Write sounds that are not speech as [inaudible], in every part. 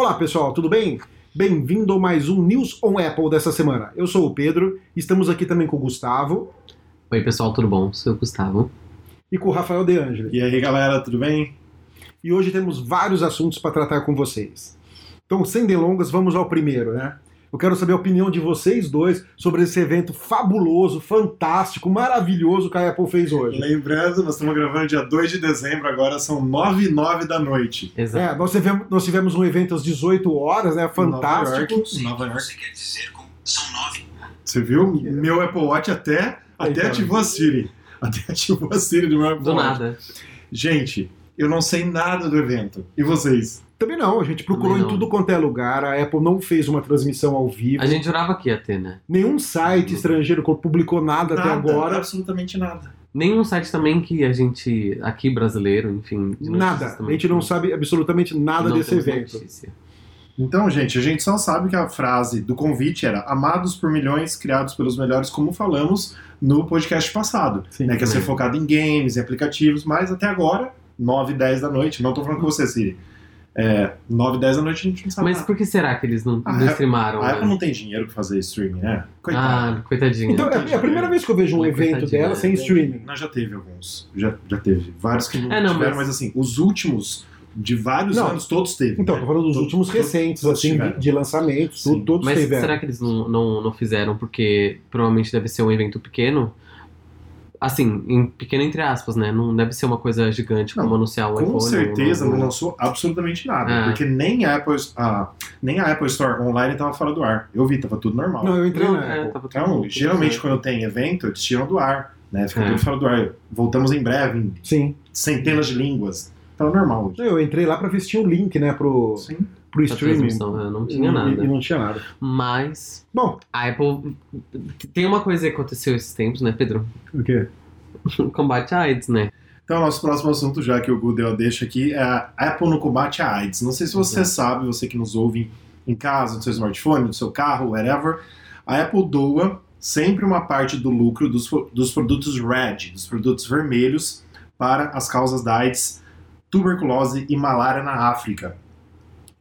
Olá pessoal, tudo bem? Bem-vindo a mais um News on Apple dessa semana. Eu sou o Pedro, estamos aqui também com o Gustavo Oi, pessoal, tudo bom? Sou o Gustavo. e com o Rafael De Angeli. E aí, galera, tudo bem? E hoje temos vários assuntos para tratar com vocês. Então, sem delongas, vamos ao primeiro, né? Eu quero saber a opinião de vocês dois sobre esse evento fabuloso, fantástico, maravilhoso que a Apple fez hoje. Lembrando, nós estamos gravando dia 2 de dezembro, agora são 9 e 9 da noite. Exato. É, nós tivemos, nós tivemos um evento às 18 horas, né? Fantástico. Nova York. Nova York. Você quer dizer com... São nove. Você viu? Meu Apple Watch até, até Então. ativou a Siri. [laughs] Até ativou a Siri do meu Apple Do Watch. nada. Gente, eu não sei nada do evento. E vocês? Também não, a gente procurou em tudo quanto é lugar, a Apple não fez uma transmissão ao vivo. A gente jurava que ia ter, né? Nenhum site estrangeiro publicou nada, até Nada, agora. Absolutamente nada. Nenhum site também que a gente, aqui brasileiro, enfim. de notícias Nada. A também, gente não sabe absolutamente nada não desse temos evento. notícia. Então, gente, a gente só sabe que a frase do convite era amados por milhões, criados pelos melhores, como falamos no podcast passado. Sim. né, que ia ser É. focado em games, em aplicativos, mas até agora, 9 e 10 da noite, não tô falando com você, Siri. É, 9 e 10 da noite a gente não sabe Mas nada. por que será que eles não, Ah, não é- streamaram? A né? Apple não tem dinheiro pra fazer streaming, né? Ah, Coitado. coitadinha. Então, é a primeira vez que eu vejo um Oi, evento dela sem streaming. Nós já teve alguns. Já, já teve. Vários que não, É, não, tiveram, mas- mas... assim, os últimos de vários Não. anos, todos teve. Então, né? tô falando dos Todos- últimos todos- recentes, todos assim, de, tiveram. de lançamentos, tudo, todos Mas tiveram. será que eles não, não, não fizeram porque provavelmente deve ser um evento pequeno? Assim, em pequeno entre aspas, né? Não deve ser uma coisa gigante como Não, anunciar um Com iPhone. certeza um- não lançou absolutamente nada. É. Porque nem a, Apple, a, nem a Apple Store online tava fora do ar. Eu vi, tava tudo normal. Não, eu entrei Não, na é, Apple. tava tudo- Então, tudo geralmente certo. quando tem evento, eles tiram do ar, né? Fica É. tudo fora do ar. Voltamos em breve, em Sim. centenas de línguas. Tava normal hoje. Eu entrei lá pra ver se tinha um link, né, pro, Sim. Pro streaming. né? Não tinha E- nada. E, não tinha nada. Mas Bom, a Apple. Tem uma coisa que aconteceu esses tempos, né, Pedro? o quê? [laughs] Combate à AIDS, né? Então, nosso próximo assunto, já que o a deixa aqui, é a Apple no combate à AIDS. Não sei se você sabe, você que nos ouve em casa, no seu smartphone, no seu carro, whatever, a Apple doa sempre uma parte do lucro dos, dos produtos RED, dos produtos vermelhos, para as causas da AIDS, tuberculose e malária na África.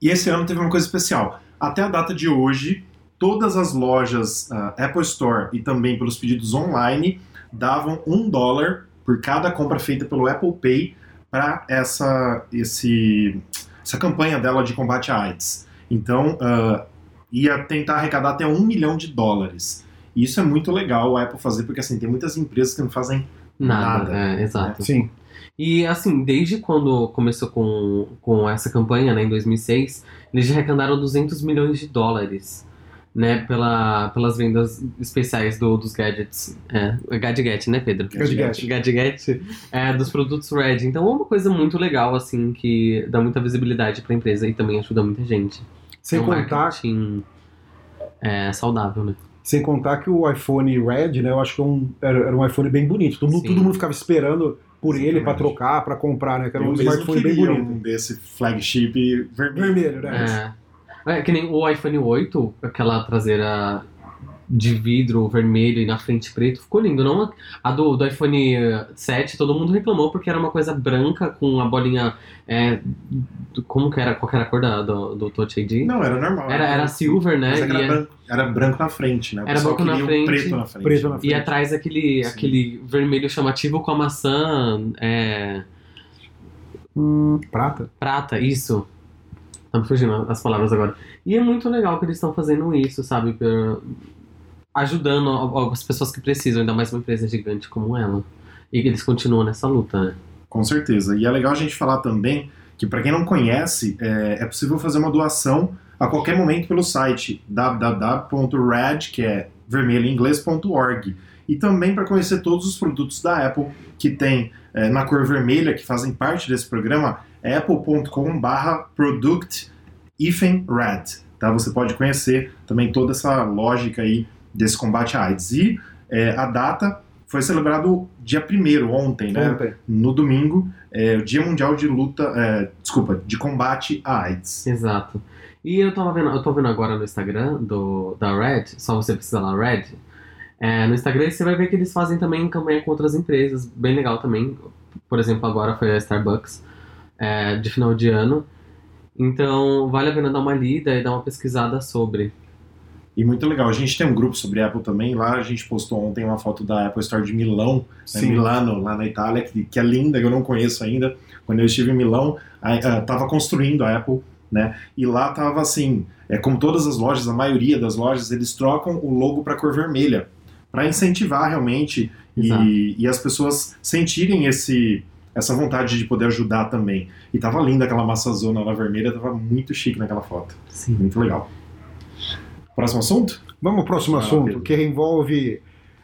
E esse ano teve uma coisa especial. Até a data de hoje, todas as lojas ah, Apple Store e também pelos pedidos online davam um dólar por cada compra feita pelo Apple Pay para essa, esse, essa campanha dela de combate à AIDS. Então, ah, ia tentar arrecadar até um milhão de dólares. E isso é muito legal a Apple fazer, porque assim, tem muitas empresas que não fazem Nada. Nada. É, exato. Sim. E assim, desde quando começou com, com essa campanha, né, em 2006, eles já arrecadaram 200 milhões de dólares, né, pela, pelas vendas especiais do, dos gadgets. É, Gadget, né, Pedro? Gadget. Gadget, é, dos produtos Red. Então é uma coisa muito legal, assim, que dá muita visibilidade pra empresa e também ajuda muita gente. Sem é um contar, marketing é, saudável, né? Sem contar que o iPhone Red, né, eu acho que é um- era, era um iPhone bem bonito. Todo, todo mundo ficava esperando por ele pra Exatamente. trocar, pra comprar, né? Que era Eu um mesmo smartphone bem bonito. um desse flagship vermelho. Vermelho, né? É. É que nem o iPhone 8, aquela traseira de vidro vermelho e na frente preto, ficou lindo. Não a do, do iPhone 7, todo mundo reclamou porque era uma coisa branca com a bolinha. é, como que era? Qual que era a cor da, do, do Touch ID? Não, era normal. Era, era silver, né? Mas é que E, era, é- branco, era branco na frente, né? O Era branco na frente, preto na frente. preto na e frente. atrás aquele, Sim. aquele vermelho chamativo com a maçã é, Prata? prata, isso. Tá me fugindo as palavras agora. E é muito legal que eles estão fazendo isso, sabe? Ajudando as pessoas que precisam, ainda mais uma empresa gigante como ela. E eles continuam nessa luta, né? Com certeza. E é legal a gente falar também que, para quem não conhece, é, é possível fazer uma doação a qualquer momento pelo site www.red, que é vermelho inglês.org. E também para conhecer todos os produtos da Apple que tem é, na cor vermelha, que fazem parte desse programa, é apple.com/product red. Tá? Você pode conhecer também toda essa lógica aí desse combate à AIDS. E é, a data foi celebrado dia 1 ontem, né? Ontem. no domingo, é o Dia Mundial de Luta, é, desculpa, de combate à AIDS. Exato. E eu tava vendo, eu tô vendo agora no Instagram do, da Red, só você precisa lá, Red. É, no Instagram você vai ver que eles fazem também campanha com outras empresas, bem legal também. Por exemplo, agora foi a Starbucks, é, de final de ano. Então, vale a pena dar uma lida e dar uma pesquisada sobre. E muito legal. A gente tem um grupo sobre Apple também. Lá a gente postou ontem uma foto da Apple Store de Milão, né. Milano, lá na Itália, que, que é linda, que eu não conheço ainda. Quando eu estive em Milão, estava construindo a Apple, né? E lá tava assim, é como todas as lojas, a maioria das lojas, eles trocam o logo para cor vermelha, para incentivar realmente e, e as pessoas sentirem esse essa vontade de poder ajudar também. E tava linda aquela maçazona lá vermelha, tava muito chique naquela foto. Sim. Muito legal. Próximo assunto? Vamos ao próximo Ah, assunto, que envolve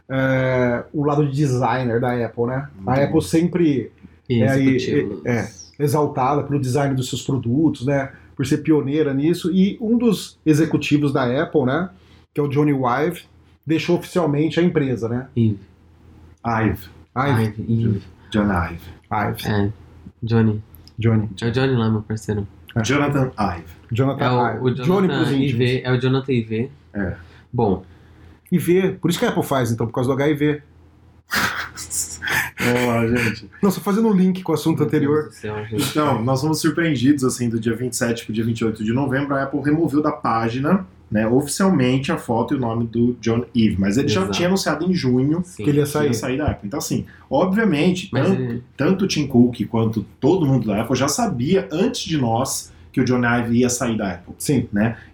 é, o lado de designer da Apple, né? Muito a bom. Apple sempre E É, executivos. é. exaltada pelo design dos seus produtos, né? Por ser pioneira nisso. E um dos executivos da Apple, né? Que é o Johnny Ive, deixou oficialmente a empresa, né? Ive. Ive. Ive. Ive. Ive. John Ive. Ive. É. Johnny. Johnny. É o Johnny lá, meu parceiro. Jonathan Ive. Jonathan É o, Ive. o Jonathan íntimos. IV. É o Jonathan IV. É. Bom, IV. Por isso que a Apple faz, então, por causa do HIV. [laughs] Vamos lá, gente. Não, só fazendo um link com o assunto meu anterior. céu. Então, nós fomos surpreendidos, assim, do dia 27 para o dia 28 de novembro, a Apple removeu da página, né, oficialmente a foto e o nome do John Eve, mas ele já Exato. tinha anunciado em junho Sim. Que ele ia sair. ia sair da Apple. Então, assim, obviamente, tanto, ele, tanto o Tim Cook quanto todo mundo da Apple já sabia, antes de nós, que o John Ive ia sair da Apple. Sim,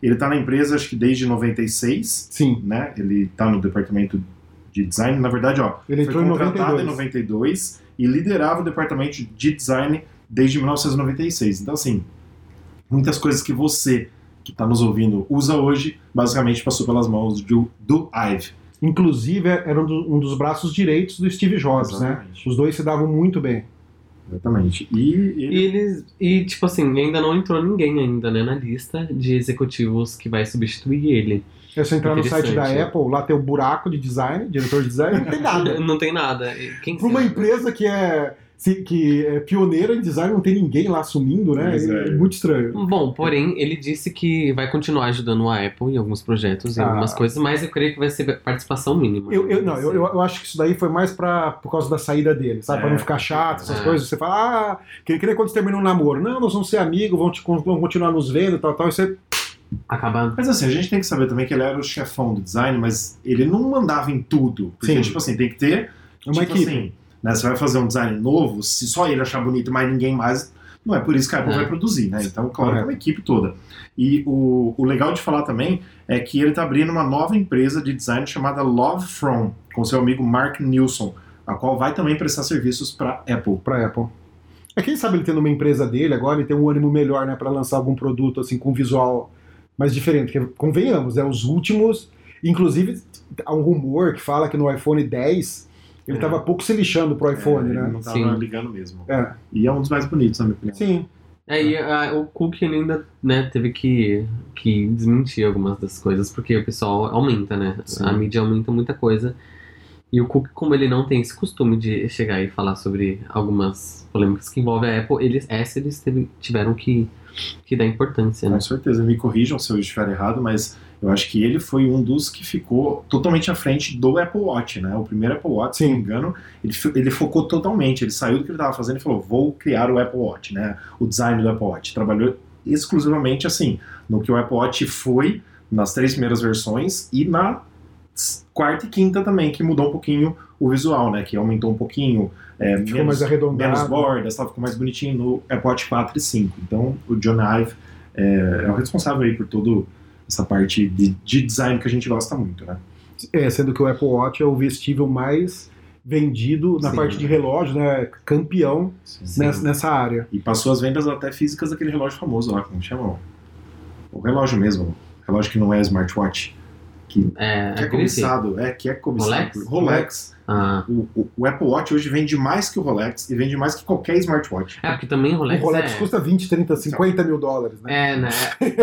Ele está na empresa, acho que desde 96, sim. né, ele está no departamento de design, na verdade, ó, Ele foi entrou em contratado 92. em 92 e liderava o departamento de design desde 1996. Então, assim, muitas coisas que você que está nos ouvindo usa hoje, basicamente passou pelas mãos do, do Ive. Inclusive, era um, do- um dos braços direitos do Steve Jobs, né? Exatamente. Os dois se davam muito bem. Exatamente. E ele, E eles. E, tipo assim, ainda não entrou ninguém ainda, né, na lista de executivos que vai substituir ele. É só entrar no site da. Apple, lá tem o buraco de design, diretor de design, não tem nada. [laughs] Não tem nada. Quem Para uma empresa que é, que é pioneira em design, não tem ninguém lá assumindo, né? É, é. muito estranho. Bom, porém, ele disse que vai continuar ajudando a Apple em alguns projetos, em Ah. algumas coisas, mas eu creio que vai ser participação mínima. Eu, eu- não, eu, eu- eu acho que isso daí foi mais pra, por causa da saída dele, sabe? É, pra não ficar chato, essas é. coisas. Você fala, ah, que, que nem quando você termina um namoro. Não, nós vamos ser amigos, vamos, te, vamos continuar nos vendo e tal, tal. E você, Acabar. Mas assim, a gente tem que saber também que ele era o chefão do design, mas ele não mandava em tudo. Porque, Sim. tipo assim, tem que ter é uma tipo equipe. assim, né, você vai fazer um design novo, se só ele achar bonito, mas ninguém mais, não é por isso que a Apple É. vai produzir, né? Então, claro, é uma equipe toda. E o, o legal de falar também é que ele está abrindo uma nova empresa de design chamada Love From, com seu amigo Mark Nilsson, a qual vai também prestar serviços para Apple. pra Apple. É quem sabe ele tendo uma empresa dele agora, ele tem um ânimo melhor, né, para lançar algum produto assim com visual mais diferente. Porque, convenhamos, é os últimos. Inclusive, há um rumor que fala que no iPhone 10 ele É. estava pouco se lixando pro iPhone, É, ele né? Não tava Sim. ligando mesmo. É. E é um dos mais bonitos, na minha opinião. Sim. Aí a- o Cook ainda né, teve que, que desmentir algumas das coisas, porque o pessoal aumenta, né? Sim. A mídia aumenta muita coisa. E o Cook, como ele não tem esse costume de chegar e falar sobre algumas polêmicas que envolvem a Apple, eles, essa eles teve- tiveram que, que dar importância, né? Com certeza, me corrijam se eu estiver errado, mas eu acho que ele foi um dos que ficou totalmente à frente do Apple Watch, né? O primeiro Apple Watch, se não me engano, ele, ele focou totalmente, ele saiu do que ele estava fazendo e falou, vou criar o Apple Watch, né? O design do Apple Watch. Trabalhou exclusivamente, assim, no que o Apple Watch foi nas três primeiras versões e na quarta e quinta também, que mudou um pouquinho o visual, né? Que aumentou um pouquinho, é, Ficou menos, mais arredondado. menos bordas, tal, ficou mais bonitinho no Apple Watch 4 e 5. Então, o John Ive é, é o responsável aí por toda essa parte de, de design que a gente gosta muito, né? É, sendo que o Apple Watch é o vestível mais vendido na Sim. parte de relógio, né? Campeão Sim. nessa, nessa área. E passou as vendas até físicas daquele relógio famoso lá, como chama? O relógio mesmo, relógio que não é smartwatch, que, É, que é grife. cobiçado, é, que é cobiçado. Rolex? Rolex. Ah, O, o- o Apple Watch hoje vende mais que o Rolex e vende mais que qualquer smartwatch. é porque também o Rolex, o Rolex é... custa 20, 30, 50 mil dólares, né? É, né?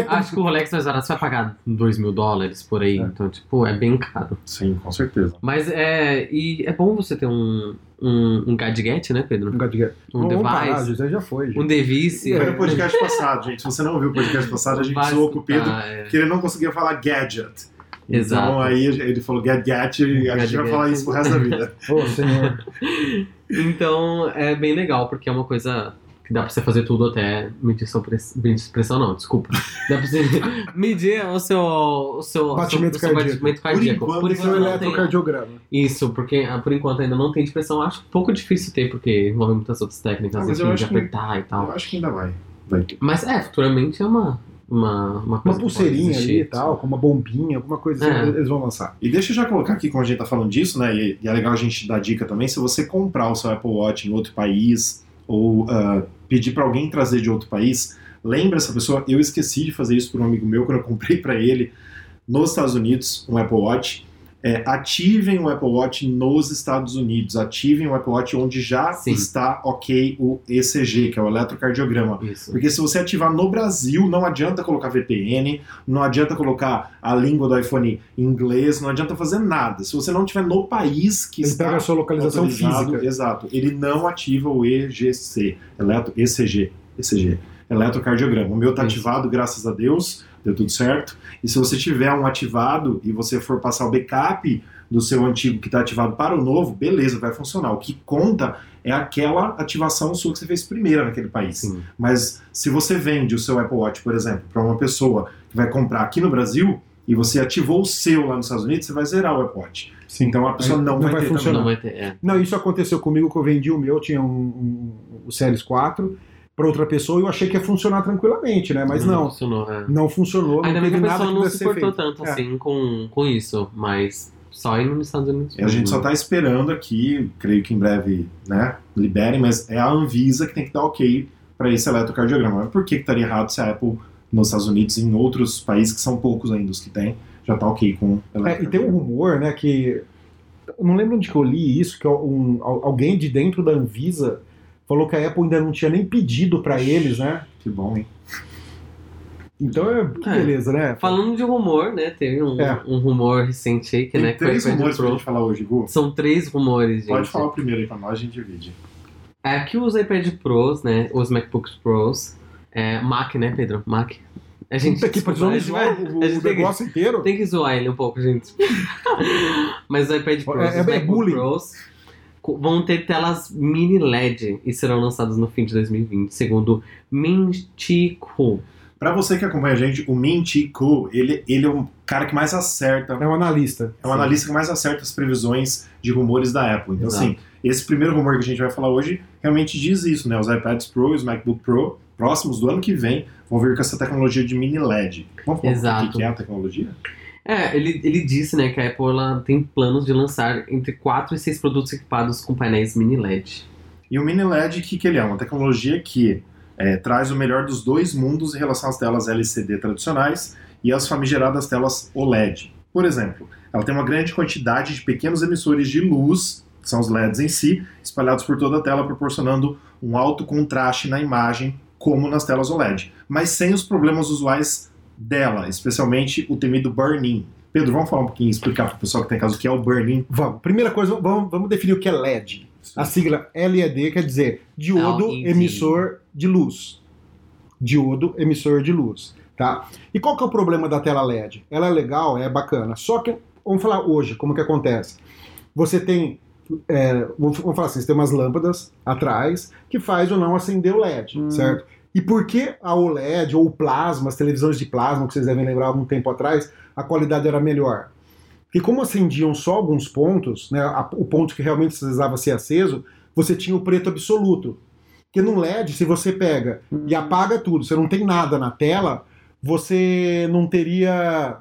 Acho que o Rolex mais barato você vai pagar 2 mil dólares por aí. É. Então, tipo, é bem caro. Sim, com certeza. Mas é. E é bom você ter um, um, um gadget, né, Pedro? Um gadget. Um parar, device. já já foi. gente. Um device. É, Foi no podcast passado, gente. Se você não ouviu o podcast passado, a gente zoou com o Pedro escutar, é. que ele não conseguia falar gadget. Exato. Então aí ele falou gadget e a gente vai falar isso pro resto da vida. [laughs] Ô, senhor. [laughs] Então é bem legal, porque é uma coisa que dá pra você fazer tudo até medição press... medição pressão, não, desculpa. Dá pra você [laughs] medir o seu, o seu, Batimento o seu, cardíaco. batimento cardíaco. enquanto, Por Esse é o enquanto não tem. eletrocardiograma. Isso, porque ah, por enquanto ainda não tem de pressão. Acho um pouco difícil ter, porque envolve muitas outras técnicas, Ah, enfim, eu de acho que- apertar e tal. Eu acho que ainda vai. Vai. Mas é, futuramente é uma, uma, uma Uma pulseirinha ali e tal, com uma bombinha, alguma coisa assim, É. eles vão lançar. E deixa eu já colocar aqui, como a gente tá falando disso, né? E, e é legal a gente dar dica também, se você comprar o seu Apple Watch em outro país, ou ah, pedir para alguém trazer de outro país, lembra essa pessoa, eu esqueci de fazer isso para um amigo meu quando eu [laughs] comprei para ele nos Estados Unidos um Apple Watch. É, ativem o Apple Watch nos Estados Unidos, ativem o Apple Watch onde já Sim. está ok o ECG, que é o eletrocardiograma. Isso. Porque se você ativar no Brasil, não adianta colocar VPN, não adianta colocar a língua do iPhone em inglês, não adianta fazer nada. Se você não tiver no país que Ele está pega a sua localização física. exato, ele não ativa o EGC, eletro, ECG, ECG, eletrocardiograma. O meu está ativado, graças a Deus, deu tudo certo. E se você tiver um ativado e você for passar o backup do seu antigo que está ativado para o novo, beleza, vai funcionar. O que conta é aquela ativação sua que você fez primeira naquele país. Sim. Mas se você vende o seu Apple Watch, por exemplo, para uma pessoa que vai comprar aqui no Brasil e você ativou o seu lá nos Estados Unidos, você vai zerar o Apple Watch. Sim. Então a pessoa Aí não, vai, ter funcionar. Não vai ter. É. Não, isso aconteceu comigo que eu vendi o meu, tinha um, um, o Series 4 para outra pessoa e eu achei que ia funcionar tranquilamente, né? Mas não, funcionou. é. não funcionou, Ainda não bem que a pessoa que não se importou tanto É. assim com, com isso, mas só indo nos Estados Unidos. E a gente só está esperando aqui, creio que em breve, né, liberem, mas é a Anvisa que tem que dar ok para esse eletrocardiograma. Mas por que, que estaria errado se a Apple nos Estados Unidos e em outros países, que são poucos ainda os que tem, já está ok com É, e tem um rumor, né, que. Eu não lembro onde que eu li isso, que um, al- alguém de dentro da Anvisa falou que a Apple ainda não tinha nem pedido para eles, né? Que bom, hein? Então é que É. beleza, né? Falando de rumor, né? Teve um, É. um rumor recente aí que, Tem né, três o rumores pra Pro. gente falar hoje, Gu. São três rumores, gente. Pode falar o primeiro aí pra nós, a gente divide. É que os iPad Pros, né? Os MacBooks Pros. É, Mac, né, Pedro? Mac. A gente, Puta que gente zoar vai- o, o gente tem que- negócio inteiro. Tem que zoar ele um pouco, gente. [laughs] Mas os iPad Pros, É- é bullying. Pros co- vão ter telas mini LED e serão lançados no fim de 2020, segundo Mintico. Pra você que acompanha a gente, o Min Chi Kuo, ele, ele é um cara que mais acerta É um analista. É um analista que mais acerta as previsões de rumores da Apple. Então, Exato. assim, esse primeiro rumor que a gente vai falar hoje realmente diz isso, né? Os iPads Pro e os MacBook Pro, próximos do ano que vem, vão vir com essa tecnologia de mini LED. Vamos falar Exato. o que é a tecnologia? É, ele, ele disse, né, que a Apple ela tem planos de lançar entre 4 e 6 produtos equipados com painéis mini LED. E o mini LED, o que, que ele é? Uma tecnologia que é, traz o melhor dos dois mundos em relação às telas LCD tradicionais e às famigeradas telas OLED. Por exemplo, ela tem uma grande quantidade de pequenos emissores de luz, que são os LEDs em si, espalhados por toda a tela, proporcionando um alto contraste na imagem, como nas telas OLED, mas sem os problemas usuais dela, especialmente o temido burn-in. Pedro, vamos falar um pouquinho, explicar para o pessoal que tem caso o que é o burn-in? Vamos. Primeira coisa, vamos, vamos definir o que é LED. A sigla LED quer dizer diodo LED. emissor de luz. Diodo emissor de luz, tá? E qual que é o problema da tela LED? Ela é legal, é bacana. Só que vamos falar hoje como que acontece. Você tem é, vamos vamos falar assim, você tem umas lâmpadas atrás que faz ou não acender o LED, Hum. certo? E por que a OLED ou o plasma, as televisões de plasma que vocês devem lembrar algum tempo atrás, a qualidade era melhor? Porque como acendiam só alguns pontos, né, o ponto que realmente precisava ser aceso, você tinha o preto absoluto. Porque no LED, se você pega e apaga tudo, você não tem nada na tela, você não teria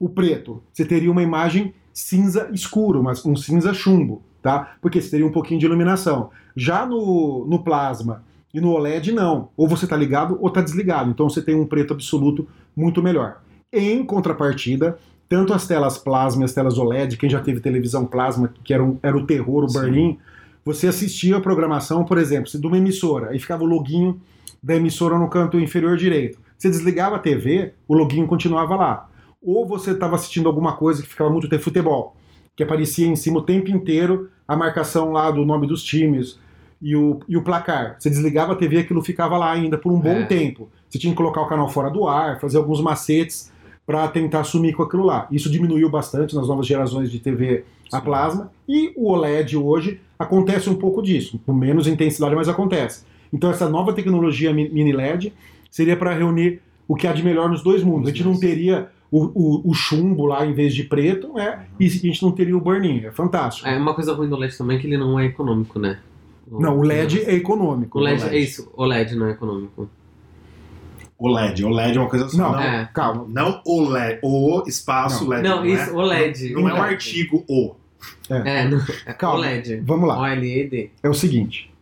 o preto. Você teria uma imagem cinza escuro, mas um cinza chumbo, tá? Porque você teria um pouquinho de iluminação. Já no, no plasma e no OLED, não. Ou você está ligado ou está desligado. Então você tem um preto absoluto muito melhor. Em contrapartida, tanto as telas plasma e as telas OLED, quem já teve televisão plasma, que era, um- era o terror, o Sim. burn-in, você assistia a programação, por exemplo, de uma emissora, e ficava o loginho da emissora no canto inferior direito. Você desligava a TV, o loginho continuava lá. Ou você estava assistindo alguma coisa que ficava muito tempo futebol, que aparecia em cima o tempo inteiro a marcação lá do nome dos times e o, e o placar. Você desligava a TV, aquilo ficava lá ainda por um bom É. tempo. Você tinha que colocar o canal fora do ar, fazer alguns macetes para tentar sumir com aquilo lá. Isso diminuiu bastante nas novas gerações de TV a Sim. plasma e o OLED hoje acontece um pouco disso, com menos intensidade, mas acontece. Então essa nova tecnologia mi- mini LED seria para reunir o que há de melhor nos dois mundos. A gente não teria o, o- o chumbo lá em vez de preto, né? E a gente não teria o burn-in. É fantástico. É uma coisa ruim do LED também é que ele não é econômico, né? Não, o LED é econômico. O LED, é isso, o LED não é econômico. OLED. OLED é uma coisa só. Não, É. calma. Não o LED, o espaço Não. LED. Não, é- isso, o LED. Não é um Então, artigo o. É, não, é Calma. o LED. Vamos lá. O LED. é o seguinte.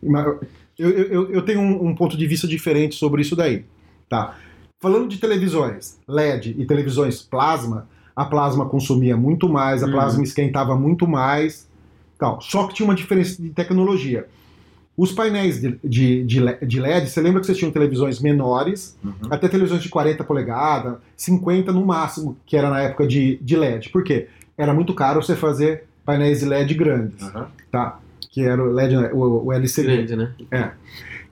Eu, eu, eu- tenho um, um ponto de vista diferente sobre isso daí. Tá? Falando de televisões LED e televisões plasma, a plasma consumia muito mais, a Uhum. plasma esquentava muito mais. Tal. Só que tinha uma diferença de tecnologia. Os painéis de, de, de le- de LED, você lembra que vocês tinham televisões menores, Uhum. até televisões de 40 polegadas, 50 no máximo, que era na época de, de LED. Por quê? Era muito caro você fazer painéis de LED grandes, Uhum. tá? Que era o LED, né? o, o LCD. Grande, né?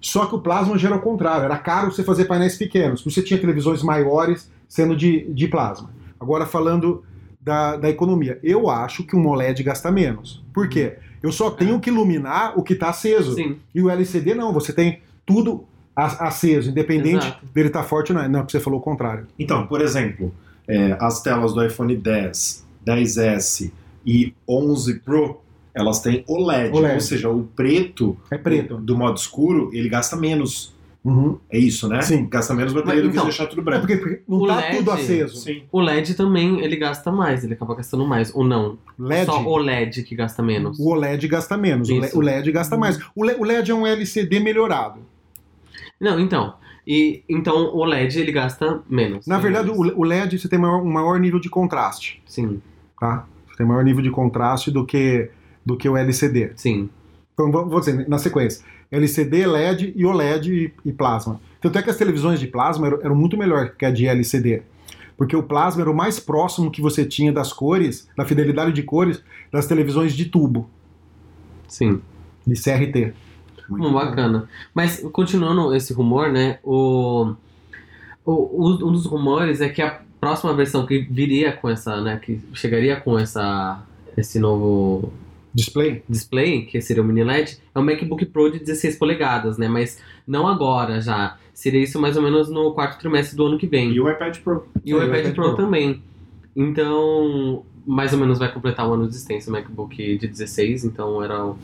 Só que o plasma já era o contrário, era caro você fazer painéis pequenos, você tinha televisões maiores sendo de, de plasma. Agora falando da, da economia, eu acho que um OLED gasta menos. Por quê? Eu só tenho que iluminar o que está aceso. Sim. E o LCD não, você tem tudo aceso, independente Exato. dele estar forte ou não. Não, porque você falou o contrário. Então, por exemplo, é, as telas do iPhone 10, 10S e 11 Pro, elas têm OLED, OLED. ou seja, o preto, É preto. do modo escuro, ele gasta menos. Uhum. É isso, né? Sim. Gasta menos bateria Mas, do que então, se deixar tudo É branco. porque, porque não O tá LED, tudo aceso. Sim. O LED também, ele gasta mais, ele acaba gastando mais. Ou não? LED, Só o LED que gasta menos. o OLED gasta menos, Isso. o LED gasta mais. O Le- o LED é um LCD melhorado. Não, então. E, então o LED ele gasta menos. Na verdade, Menos. o LED você tem maior- um maior nível de contraste. Sim, tá? Você tem maior nível de contraste do que, do que o LCD. sim. Então, vou dizer, na sequência: LCD, LED e OLED e, e plasma. Tanto é que as televisões de plasma eram, eram muito melhor que a de LCD. Porque o plasma era o mais próximo que você tinha das cores, da fidelidade de cores, das televisões de tubo, Sim. de CRT. Muito Hum, bom. bacana. Mas continuando esse rumor, né? O, o, o- um dos rumores é que a próxima versão que viria com essa, né? Que chegaria com essa esse novo Display? display, que seria o mini LED, é o MacBook Pro de 16 polegadas, né? Mas não agora já. Seria isso mais ou menos no quarto trimestre do ano que vem. E o iPad Pro. E o Sim, iPad, Pro, também. Então, mais ou menos vai completar um ano de existência o MacBook de 16, então era o,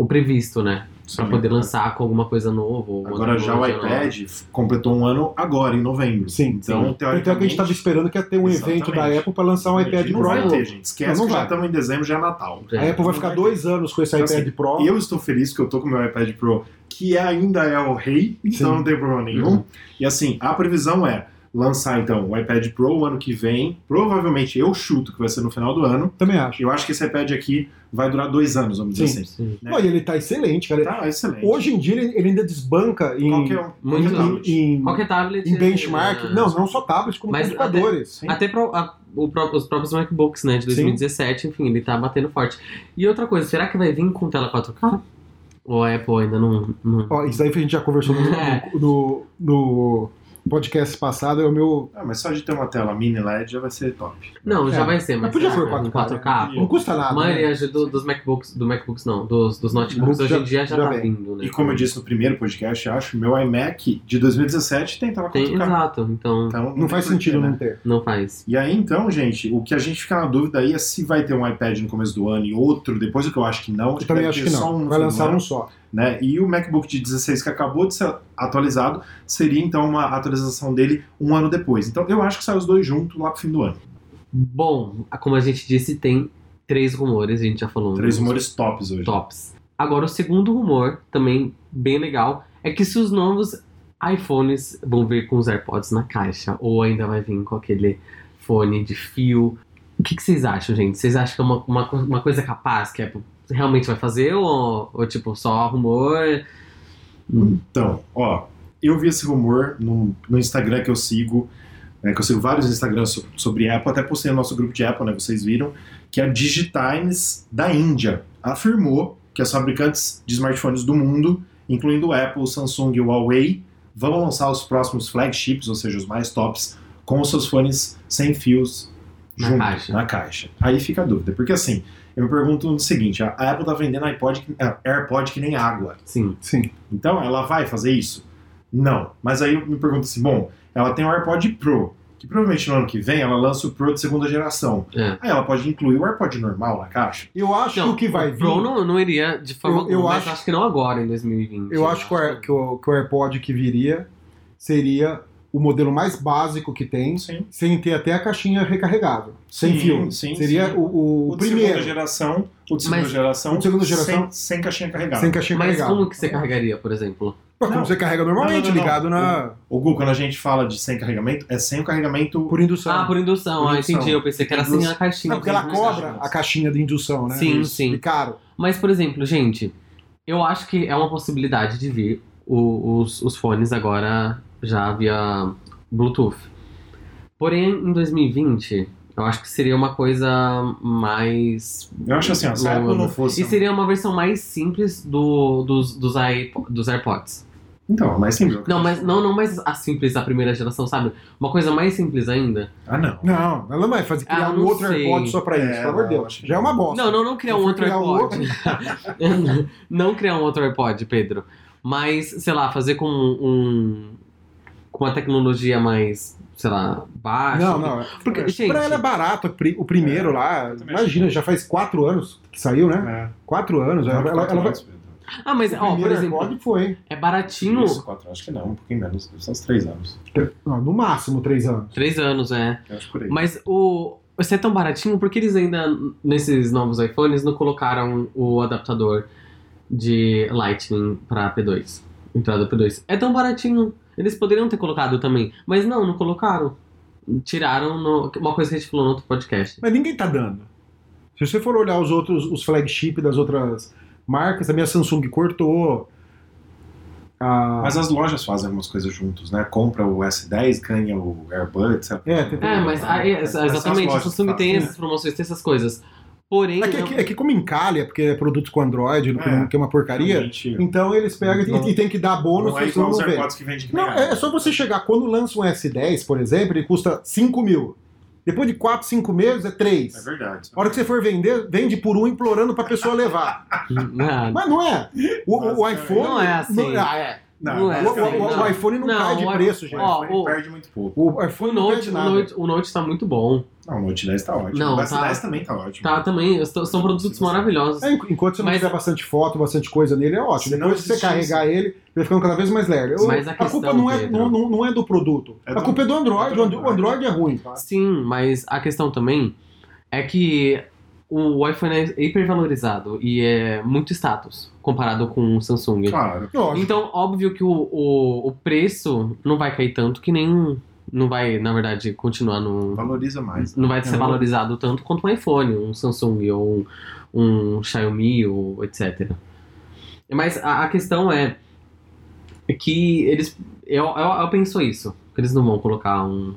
o previsto, né? Pra Sim. poder lançar com alguma coisa nova. Agora já o tecnologia nova. iPad completou um ano agora, em novembro. Sim, Então, sim. Tanto é que a gente teoricamente... estava esperando que ia ter um evento da. Apple para lançar um iPad não Pro. vai novo. ter, gente. Esquece Não, não que já vai. estamos em dezembro, já é Natal. É. A Apple vai Não ficar vai dois anos com esse Então, iPad assim, Pro. Eu estou feliz que eu tô com o meu iPad Pro, que ainda é o rei, então Sim. não tem problema nenhum. Uhum. E assim, a previsão é lançar então o iPad Pro o ano que vem. Provavelmente eu chuto que vai ser no final do ano. Também acho. Eu acho que esse iPad aqui vai durar dois anos, vamos dizer Sim. assim. Sim. né? Olha, ele tá excelente, cara. Tá excelente. Hoje em dia ele, ele ainda desbanca em, Qualquer um. Muito qualquer em, tablet. em- Qualquer tablet. em benchmark. é, não, não só tablets, como Mas computadores. Até pro- a- os próprios MacBooks, né, de 2017, enfim, ele tá batendo forte. E outra coisa, será que vai vir com tela 4K? Ou a Apple ainda não. não... Ó, isso aí a gente já conversou no, [laughs] É. no, no podcast passado, é o meu. Ah, mas só de ter uma tela mini LED já vai ser top. Não, É. já vai ser, Mas mas. podia será ser que 4K, 4K. Não custa nada. A né? maioria do- dos MacBooks, do MacBooks não, dos, dos notebooks Notebook hoje já- em dia já, já tá vem. vindo, né? E como eu disse no primeiro podcast, eu acho, meu iMac de 2017 tem tela 4K. Tem, exato, então Então, Não faz tem porquê, sentido né? não ter. não faz. E aí, então, gente, o que a gente fica na dúvida aí é se vai ter um iPad no começo do ano e outro depois, o que eu acho que não. Eu também acho que não. no Vai lançar um só. Né? E o MacBook de 16 que acabou de ser atualizado seria então uma atualização dele um ano depois. Então eu acho que sai os dois juntos lá pro fim do ano. Bom, como a gente disse, tem três rumores, a gente já falou. Três rumores tops hoje. tops. Agora, o segundo rumor, também bem legal, é que se os novos iPhones vão vir com os AirPods na caixa, ou ainda vai vir com aquele fone de fio. O que, que vocês acham, gente? Vocês acham que é uma, uma, uma coisa capaz que a Apple realmente vai fazer, ou, ou tipo, só rumor? Então, ó, eu vi esse rumor no, no Instagram que eu sigo, né, que eu sigo vários Instagrams so- sobre Apple, até postei no nosso grupo de Apple, né, vocês viram, que a Digitimes da Índia afirmou que as fabricantes de smartphones do mundo, incluindo Apple, Samsung e Huawei, vão lançar os próximos flagships, ou seja, os mais tops, com os seus fones sem fios Na caixa. na caixa. Aí fica a dúvida, porque assim, eu me pergunto o seguinte, a Apple tá vendendo iPod, que- é, AirPod que nem água. Sim. Sim. Então, ela vai fazer isso? Não. Mas aí eu me pergunto assim, bom, ela tem o AirPod Pro, que provavelmente no ano que vem ela lança o Pro de segunda geração. É. Aí ela pode incluir o AirPod normal na caixa? Eu acho que Então, o que vai vir. Pro não, não iria de forma Eu- eu alguma, mas acho- acho que não agora, em 2020. Eu acho que o, que, o, que o AirPod que viria seria o modelo mais básico que tem, Sim. sem ter até a caixinha recarregável. Sem Sim, fio. sim, seria sim. O, o, O, de segunda primeiro. geração, o de segunda Mas- geração, o de segunda geração- sem, sem caixinha carregada. Sem caixinha Mas carregável. como que você carregaria, por exemplo? Como Não. você carrega normalmente, Não, não, não, ligado na. O Gu, quando a gente fala de sem carregamento, é sem o carregamento Por indução. Ah, por indução. Por ah, indução. entendi. Eu pensei que era sem a caixinha. Não, porque ela cobra a caixinha de indução, né? Sim, Isso. sim. E caro. Mas, por exemplo, gente, eu acho que é uma possibilidade de vir o- os, os fones agora já via Bluetooth. Porém, em 2020, eu acho que seria uma coisa mais. Eu acho assim, ó, se a Apple não fosse. E seria uma versão mais simples do, dos, dos, iPo- dos AirPods. Então, mais simples. Não, mas não, não mais a simples da primeira geração, sabe? Uma coisa mais simples ainda. Ah, não. Não, ela não vai fazer criar Ah, um outro sei. AirPod só pra isso, É, pelo amor de Deus. acho que Já é uma bosta. Não, não, não criar Se um outro criar um AirPod. [laughs] não criar um outro AirPod, Pedro. Mas, sei lá, fazer com um. Com uma tecnologia mais, sei lá, baixa. Não, não. Porque, gente. Pra ela é barato, o pri- o primeiro É, lá. Imagina, acho. já faz quatro anos que saiu, né? É. Quatro anos. Ela, ela, ela vai. Ah, mas, o ó, por exemplo, foi. é baratinho. Isso, quatro, acho que não, um pouquinho menos, são uns três anos. Não, no máximo três anos. Três anos, é. Eu acho por aí. Mas o. Você é tão baratinho, por que eles ainda, nesses novos iPhones, não colocaram o adaptador de Lightning pra P2? Entrada P2. É tão baratinho. Eles poderiam ter colocado também. Mas não, não colocaram. Tiraram no- uma coisa que a gente falou no outro podcast. Mas ninguém tá dando. Se você for olhar os outros, os flagship das outras marcas, a minha Samsung cortou. A... Mas as lojas fazem algumas coisas juntos, né? Compra o S10, ganha o AirBuds. É, tem- É, mas aí, exatamente, a Samsung tem essas promoções, tem essas coisas. Porém. É que, é que- é que como encalha, porque é produto com Android, É, que é uma porcaria, Realmente, então eles pegam e- Não- e, tem que dar bônus, não é igual os não. AirPods que vende que Não, é água. só você chegar. Quando lança um S10, por exemplo, ele custa 5 mil. Depois de 4, 5 meses é 3. É verdade. A hora que você for vender, vende por um implorando pra pessoa levar. [laughs] Mas não é. O, o- o iPhone. Não é assim. ah, é. Não, Não é O, o- o- assim, o não. iPhone não, Não, cai de o preço, O gente. Ó, iPhone o- perde muito pouco. O iPhone o, não Note, perde o, nada. Note, o Note tá muito bom. Não, o Note 10 tá ótimo. Não, o tá- S10 também tá ótimo. Tá também. São são produtos maravilhosos. É, enqu- enquanto você não Mas- tiver bastante foto, bastante coisa nele, é ótimo. Não Depois que você carregar ele, ele vai ficando cada vez mais lerdo. Eu- Mas a a, questão, culpa não é, Pedro- não, não- não é do produto. É a do- culpa é do Android. é do O Andro- o Android. Android é ruim. tá? Sim, mas a questão também é que o iPhone é hipervalorizado e é muito status comparado com o Samsung. Claro. Então, óbvio que o, o, o preço não vai cair tanto que nem. Não vai, na verdade, continuar no. Valoriza mais. Não vai ser É. valorizado tanto quanto um iPhone, um Samsung ou um, um Xiaomi ou etc. Mas a, a questão é que eles. Eu, eu, eu penso isso. Que eles não vão colocar um-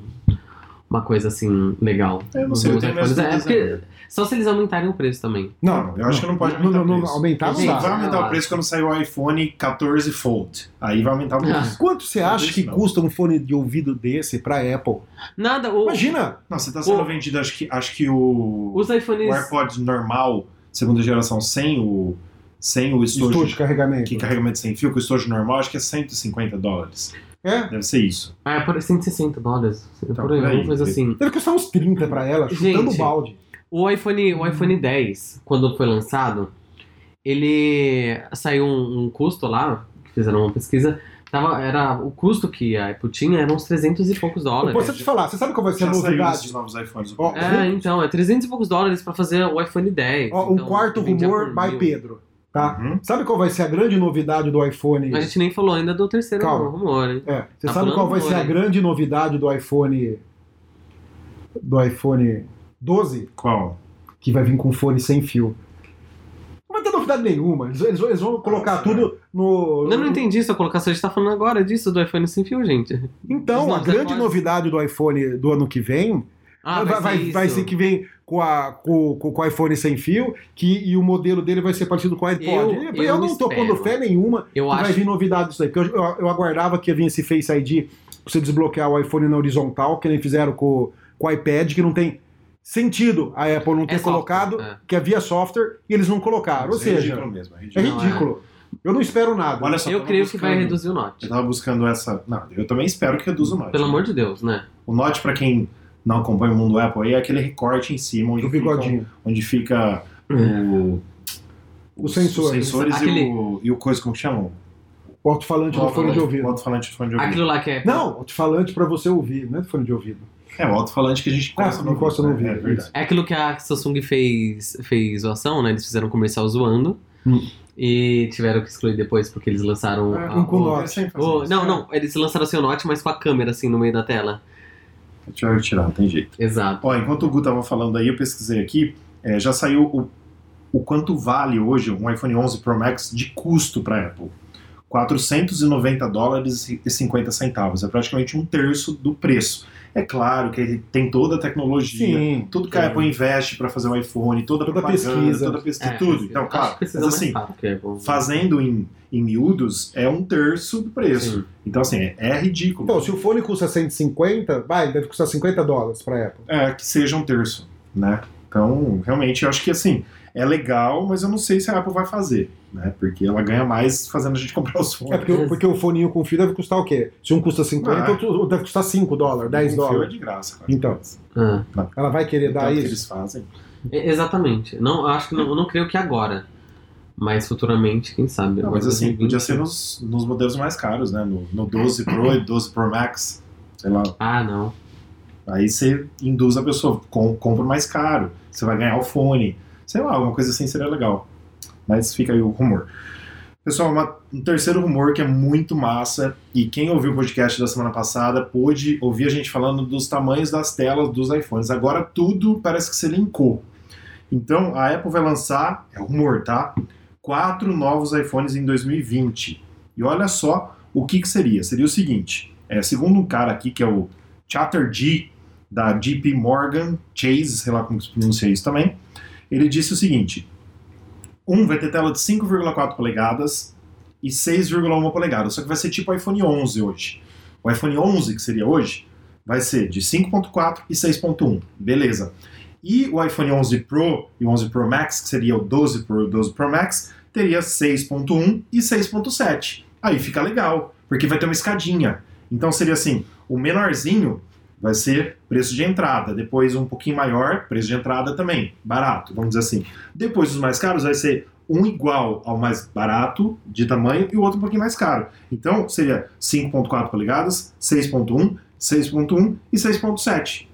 uma coisa assim legal. Eu não nos sei, eu tenho. É porque só se eles aumentarem o preço também. Não, eu acho que não pode aumentar não, não, o preço. aumentar não. Vai aumentar Ah. o preço quando sair o iPhone 14 Fold. Aí vai aumentar o preço. Quanto você acha que não. custa um fone de ouvido desse pra Apple? Nada, o, Imagina! Não, você tá sendo O- vendido, acho que, acho que o, os iPhones. o AirPod normal, segunda geração, sem o, sem o estojo, Estojo de carregamento. que carregamento sem fio, com o estojo normal, acho que é 150 dólares. É. Deve ser isso. Ah, é por 160 dólares. Então, por aí, aí. coisa assim. Deve custar uns 30 pra ela, chutando Gente, balde. O iPhone, o iPhone 10, quando foi lançado, ele saiu um, um custo lá, que fizeram uma pesquisa, tava, era, o custo que a Apple tinha era uns 300 e poucos dólares. posso te falar, você sabe qual vai ser a novidade? esses novos iPhones. Ó, É, então, é 300 e poucos dólares pra fazer o iPhone 10. Ó, um então, quarto rumor by mil. Pedro. Tá? Uhum. Sabe qual vai ser a grande novidade do iPhone? A gente nem falou ainda do terceiro Calma. rumor, hein? É, você Tá sabe qual vai ser a rumor, grande novidade do iPhone do iPhone 12? Qual? Que vai vir com fone sem fio. Não vai ter novidade nenhuma. Eles, eles vão- eles vão colocar Nossa, tudo no. Eu não entendi essa colocação, a gente tá falando agora disso, do iPhone sem fio, gente. Então, a grande iPhones. novidade do iPhone do ano que vem Ah, vai, vai, ser vai isso. ser que vem com, a, com, com, com o iPhone sem fio, que, e o modelo dele vai ser parecido com o iPod. Eu- Eu, eu não tô espero. pondo fé nenhuma Eu que vai acho vir novidade disso aí. Porque eu, eu, eu aguardava que ia vir esse Face ID pra você desbloquear o iPhone na horizontal, que nem fizeram com, com o iPad, que não tem sentido a Apple não ter É software, colocado, é. que é via software, e eles não colocaram. Ou é seja, ridículo mesmo. É é ridículo. Não, ridículo. Eu não espero nada. Olha só, Eu creio que vai buscando- reduzir o Note. Eu tava buscando essa. Não, eu também espero que reduza o Note. Pelo né? amor de Deus, né? O Note, pra quem não acompanha o mundo Apple, aí é aquele recorte em cima onde O fica, bigodinho. onde fica o. O sensor. Os sensores Aquele- e, o, e o coisa, como que chamam? O alto-falante do fone de ouvido. O alto-falante do fone de ouvido. Aquilo lá que é. Não, alto-falante pra você ouvir, não é do fone de ouvido. É, o alto-falante que a gente encosta Ah, no encosta no ouvido, ouvido, É verdade. É aquilo que a Samsung fez, fez zoação, né? Eles fizeram um comercial zoando. Hum. E tiveram que excluir depois, porque eles lançaram. É, a- um com o- o- isso, não, não, eles lançaram seu Note, mas com a câmera assim no meio da tela. Deixa eu tirar, não tem jeito. Exato. Ó, enquanto o Gu tava falando aí, eu pesquisei aqui, é, já saiu o, o quanto vale hoje um iPhone 11 Pro Max de custo para Apple. 490 dólares e 50 centavos. É praticamente um terço do preço. É claro que ele tem toda a tecnologia, Sim. tudo que a sim. Apple investe para fazer o iPhone, toda a Toda a pesquisa. toda a pesquisa, É, tudo. Então, claro, mas assim, a Apple. fazendo em, em miúdos, é um terço do preço. Sim. Então, assim, é, é ridículo. Então, se o fone custa 150, vai, deve custar 50 dólares pra Apple. É, que seja um terço, né? Então, realmente, eu acho que assim, é legal, mas eu não sei se a Apple vai fazer, né? Porque ela ganha mais fazendo a gente [laughs] comprar os É fones. porque, porque o foninho com fio deve custar o quê? Se um custa 50, Ah. outro deve custar 5 dólares, 10 O fio é dólares. de graça, cara. Então. Ah, Ela vai querer Tanto dar que isso? eles fazem. e- exatamente. Não, eu acho que não, eu não creio que agora. Mas futuramente, quem sabe. Não, mas assim, 2020. podia ser nos, nos modelos mais caros, né? No, no 12 Pro e 12 Pro Max, sei lá. Ah, não. Aí você induz a pessoa, com, compra mais caro, você vai ganhar o fone, sei lá, alguma coisa assim seria legal. Mas fica aí o rumor. Pessoal, uma- um terceiro rumor que é muito massa, e quem ouviu o podcast da semana passada pôde ouvir a gente falando dos tamanhos das telas dos iPhones. Agora tudo parece que se linkou. Então a Apple vai lançar, é rumor, tá? Quatro novos iPhones em 2020. E olha só o que, que seria. Seria o seguinte: é, segundo um cara aqui que é o Chatterjee, da JP Morgan Chase, sei lá como se pronuncia isso também, ele disse o seguinte: um vai ter tela de 5,4 polegadas e 6,1 polegadas, só que vai ser tipo o iPhone 11 hoje. O iPhone 11, que seria hoje, vai ser de 5.4 e 6.1, beleza. E o iPhone 11 Pro e o 11 Pro Max, que seria o 12 Pro e o 12 Pro Max, teria 6.1 e 6.7. Aí fica legal, porque vai ter uma escadinha. Então seria assim, o menorzinho vai ser preço de entrada, depois um pouquinho maior, preço de entrada também, barato, vamos dizer assim. Depois os mais caros vai ser um igual ao mais barato de tamanho e o outro um pouquinho mais caro. Então seria 5.4 polegadas, 6.1, 6.1 e 6.7.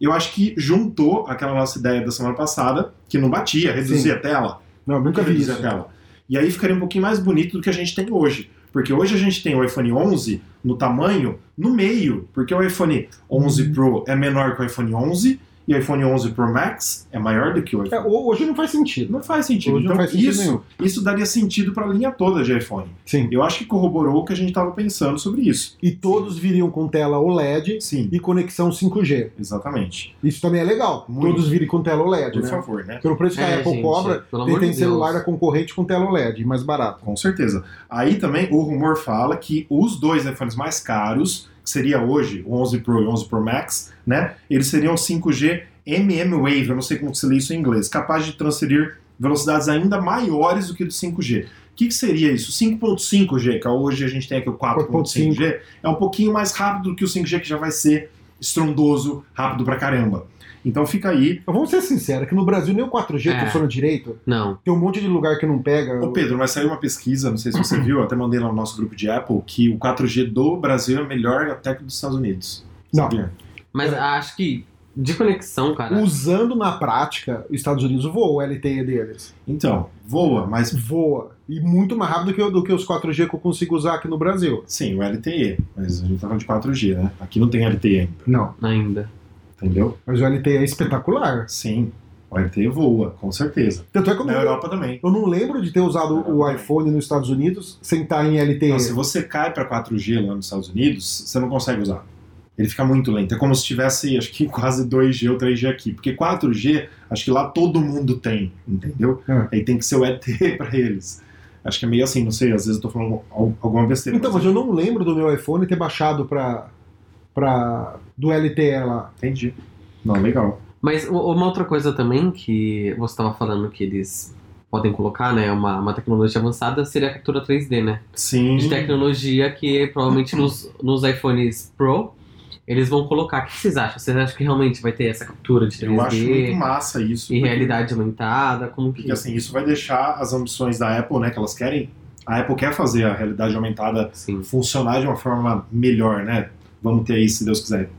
Eu acho que juntou aquela nossa ideia da semana passada, que não batia, reduzia a tela, Não, nunca vi isso. a tela. E aí ficaria um pouquinho mais bonito do que a gente tem hoje. Porque hoje a gente tem o iPhone 11 no tamanho, no meio. Porque o iPhone 11 Uhum. Pro é menor que o iPhone 11 e o iPhone 11 Pro Max é maior do que o É, iPhone. hoje não faz sentido. Não faz sentido. Hoje não então faz sentido isso, nenhum. isso daria sentido para a linha toda de iPhone. Sim. Eu acho que corroborou o que a gente estava pensando sobre isso. E todos viriam com tela OLED Sim, e conexão 5G. exatamente. Isso também é legal. Muito. Todos virem com tela OLED, Por né? favor, né? Pelo preço que a É, Apple gente, cobra, tem, tem de celular da concorrente com tela OLED, mais barato. Com certeza. Aí também o rumor fala que os dois iPhones mais caros, seria hoje o 11 Pro e o 11 Pro Max, né? Eles seriam 5G mmWave, eu não sei como se lê isso em inglês, capaz de transferir velocidades ainda maiores do que do 5G. O que, que seria isso? 5.5G, que hoje a gente tem aqui o 4.5G, é um pouquinho mais rápido do que o 5G, que já vai ser estrondoso, rápido pra caramba. Então fica aí. Mas vamos ser sinceros, que no Brasil nem o 4G É. funciona direito. Não. Tem um monte de lugar que não pega. Ô Pedro, mas saiu uma pesquisa, não sei se você viu, até mandei lá no nosso grupo de Apple, que o 4G do Brasil é melhor até que o dos Estados Unidos. Não. Sabia? Mas acho que de conexão, cara. Usando na prática, os Estados Unidos voa o LTE deles. Então, voa, mas Voa. E muito mais rápido que, o- do que os 4G que eu consigo usar aqui no Brasil. sim, o LTE. Mas a gente tá falando de 4G, né? Aqui não tem LTE ainda, Não. Ainda. Entendeu? Mas o LTE é espetacular. Sim, o LTE voa, com certeza. Tanto é que eu Na não, Europa também. eu não lembro de ter usado o iPhone nos Estados Unidos sem estar em LTE. Então, se você cai para 4G lá nos Estados Unidos, você não consegue usar. ele fica muito lento. É como se tivesse, acho que quase 2G ou 3G aqui. Porque 4G, acho que lá todo mundo tem, entendeu? É. Aí tem que ser o ET [laughs] pra eles. Acho que é meio assim, não sei, às vezes eu tô falando al- alguma besteira. Então, mas eu não lembro do meu iPhone ter baixado pra do LTE lá. Entendi. Não, legal. Mas uma outra coisa também que você estava falando que eles podem colocar, né, uma, uma tecnologia avançada, seria a captura 3D, né? Sim. De tecnologia que provavelmente nos, nos iPhones Pro eles vão colocar. O que vocês acham? Vocês acham que realmente vai ter essa captura de 3D Eu acho muito massa isso. e porque- realidade aumentada? Como que Porque assim, isso vai deixar as ambições da Apple, né, que elas querem. A Apple quer fazer a realidade aumentada Sim. funcionar de uma forma melhor, né? Vamos ter aí, se Deus quiser,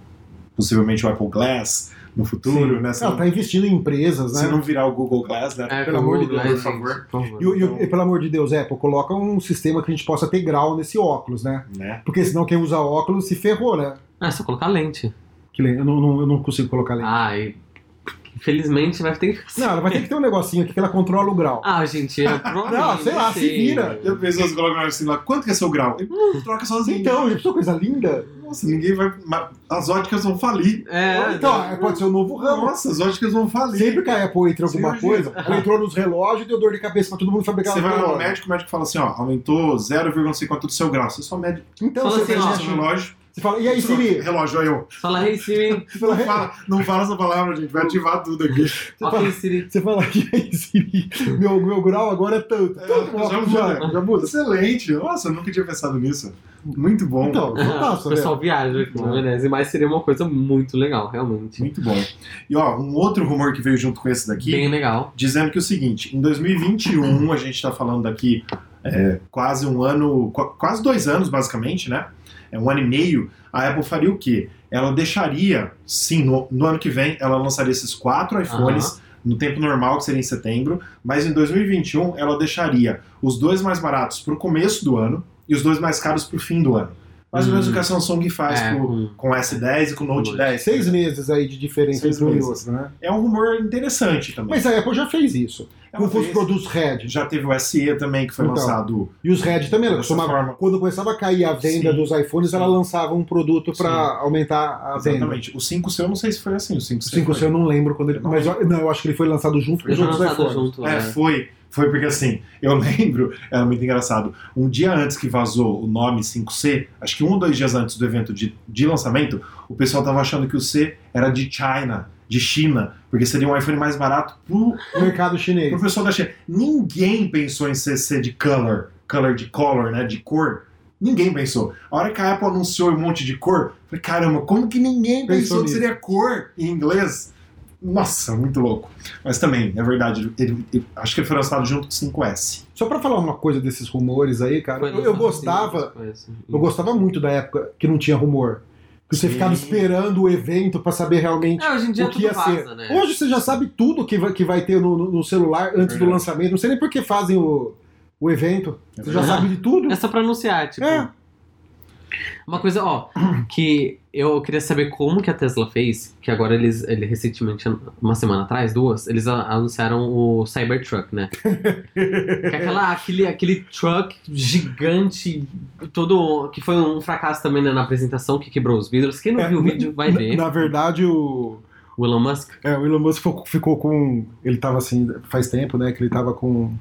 possivelmente o Apple Glass no futuro, Sim. né? Se, Ela não, tá investindo em empresas, se né? não virar o Google Glass, né? É, Pelo amor de Deus, por favor. Por favor. E, o- e e, pelo amor de Deus, Apple, coloca um sistema que a gente possa ter grau nesse óculos, né? né? Porque senão quem usa óculos se ferrou, né? Ah, é só colocar lente. Que lente? Eu não, não- eu não consigo colocar lente. Ah, e infelizmente vai ter que. Não, ela vai ter que ter um negocinho aqui que ela controla o grau. Ah, gente, eu [laughs] provavelmente sei lá, se vira. Já pensou se colocar assim lá, quanto que é seu grau? Ele troca sozinho. Então, já pensou coisa linda? Nossa, ninguém vai. As óticas vão falir. É, então, é, pode ser um novo ramo. Nossa, as óticas vão falir. Sempre que a Apple entra em alguma Cirurgia. coisa, ela entrou nos relógios e deu dor de cabeça pra todo mundo fabricar Você vai lá no médico, o médico fala assim, ó, aumentou 0,50 do seu grau. Você só mede Então, Fala você, assim, ó, relógio. Você fala, e aí, Siri? Relógio, aí eu. Fala, hey Siri. [laughs] Fala, Não fala, não fala essa palavra, gente. Vai ativar tudo aqui. você fala, Ok, Siri. você fala, e aí, Siri? Meu, meu grau agora é tanto. É, Tanto, já óculos muda. já, já muda. Excelente. Nossa, eu nunca tinha pensado nisso. Muito bom. Então, o fantástico, né? pessoal viaja aqui, na verdade. Mas seria uma coisa muito legal, realmente. Muito bom. E ó, um outro rumor que veio junto com esse daqui, Bem legal. dizendo que é o seguinte, em 2021, a gente tá falando daqui é, quase um ano, qu- quase dois anos, basicamente, né? É um ano e meio, a Apple faria o quê? Ela deixaria, sim, no, no ano que vem, ela lançaria esses quatro iPhones no tempo normal, que seria em setembro, mas em 2021 ela deixaria os dois mais baratos pro começo do ano e os dois mais caros pro fim do ano. Mais ou menos Hum. o que a Samsung faz É, com, com- com o S10 e com o Note Note. 10. Seis meses aí de diferença Seis entre um e outro, né? É um rumor interessante também. Mas a Apple já fez isso. Ela Com os fez. produtos Red. Já teve o SE também, que foi Então. lançado E os Red também, ela costumava, forma. quando começava a cair a venda Sim. dos iPhones, ela Sim. lançava um produto para aumentar a venda. Exatamente. O 5C eu não sei se foi assim. O 5C, O 5C foi. eu não lembro quando ele. Não Mas eu, não, eu acho que ele foi lançado junto com os outros iPhones. junto. É, é. foi. Foi porque assim, eu [laughs] lembro, era muito engraçado. Um dia antes que vazou o nome 5C, acho que um ou dois dias antes do evento de, de lançamento, o pessoal tava achando que o C era de China, de China, porque seria um iPhone mais barato pro, Mercado chinês. pro pessoal da China. Ninguém pensou em CC de color, color de color, né, de cor. Ninguém pensou. A hora que a Apple anunciou um monte de cor, falei, caramba, como que ninguém Pensou pensou que nisso. seria cor em inglês? Nossa, muito louco. Mas também, é verdade, ele- ele- acho que ele foi lançado junto com o 5S. Só pra falar uma coisa desses rumores aí, cara, eu, eu gostava. assim. Eu gostava muito da época que não tinha rumor. Que você Sim. ficava esperando o evento pra saber realmente É, hoje em dia o que tudo ia vaza, ser. né? Hoje você já sabe tudo que vai, que vai ter no, no- celular antes do Verdade. lançamento. Não sei nem por que fazem o, o evento. É Você já verdade. sabe de tudo. É só pra anunciar, tipo. É. Uma coisa, ó, [clears throat] que eu queria saber como que a Tesla fez, que agora eles, ele recentemente, uma semana atrás, duas, eles anunciaram o Cybertruck, né? [laughs] que é aquela, aquele, aquele truck gigante, todo, que foi um fracasso também né, na apresentação, que quebrou os vidros. Quem não É, viu o vídeo vai na- ver. Na verdade, o, O Elon Musk. é, o Elon Musk ficou, ficou com. Ele tava assim, faz tempo, né? Que ele tava com.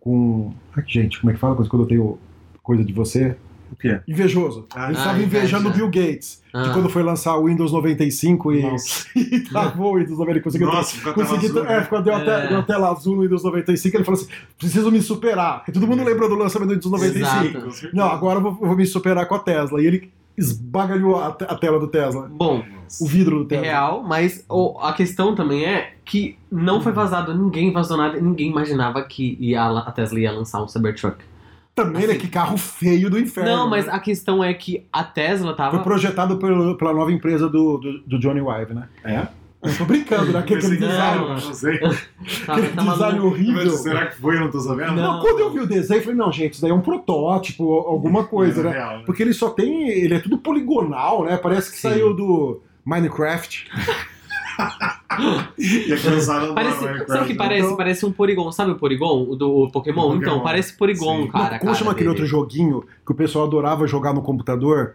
com ai, gente, como é que fala quando eu tenho coisa de você? O quê? Invejoso. Ah, ele estava invejando o. Bill Gates. Ah. Que quando foi lançar o Windows 95 e, [laughs] e travou o Windows 95, conseguiu Nossa, ficou a tela consegui, azul, é, né? ficou, deu, a te- É. deu a tela azul no Windows 95, ele falou assim, preciso me superar. Porque todo mundo lembra do lançamento do Windows 95. Exato. Não, agora eu vou, eu vou me superar com a Tesla. E ele esbagalhou a, a tela do Tesla. Bom, O vidro do é Tesla. real, mas o- a questão também é que não foi vazado, ninguém vazou nada, ninguém imaginava que ia, a Tesla ia lançar um Cybertruck. Também, né? Assim. Que carro feio do inferno. Não, mas né? a questão é que a Tesla Foi tava. projetado pelo- pela nova empresa do, do, do Johnny Ive, né? É? Eu tô brincando, né? Aquele design, Não. Não sei. Tava, aquele tá design maluco. horrível. Mas será que foi? Eu não tô sabendo? Não. Não, quando eu vi o desenho, eu falei, não, gente, isso daí é um protótipo, alguma coisa, Não, né? real, né? Porque ele só tem. Ele é tudo poligonal, né? Parece que Sim. saiu do Minecraft. [laughs] E a criançada Parece, Minecraft, sabe o que parece? Então- Parece um Porygon. Sabe o Porygon? O do Pokémon? Pokémon. Então, parece Porygon, Sim. cara. Como cara chama aquele outro joguinho que o pessoal adorava jogar no computador?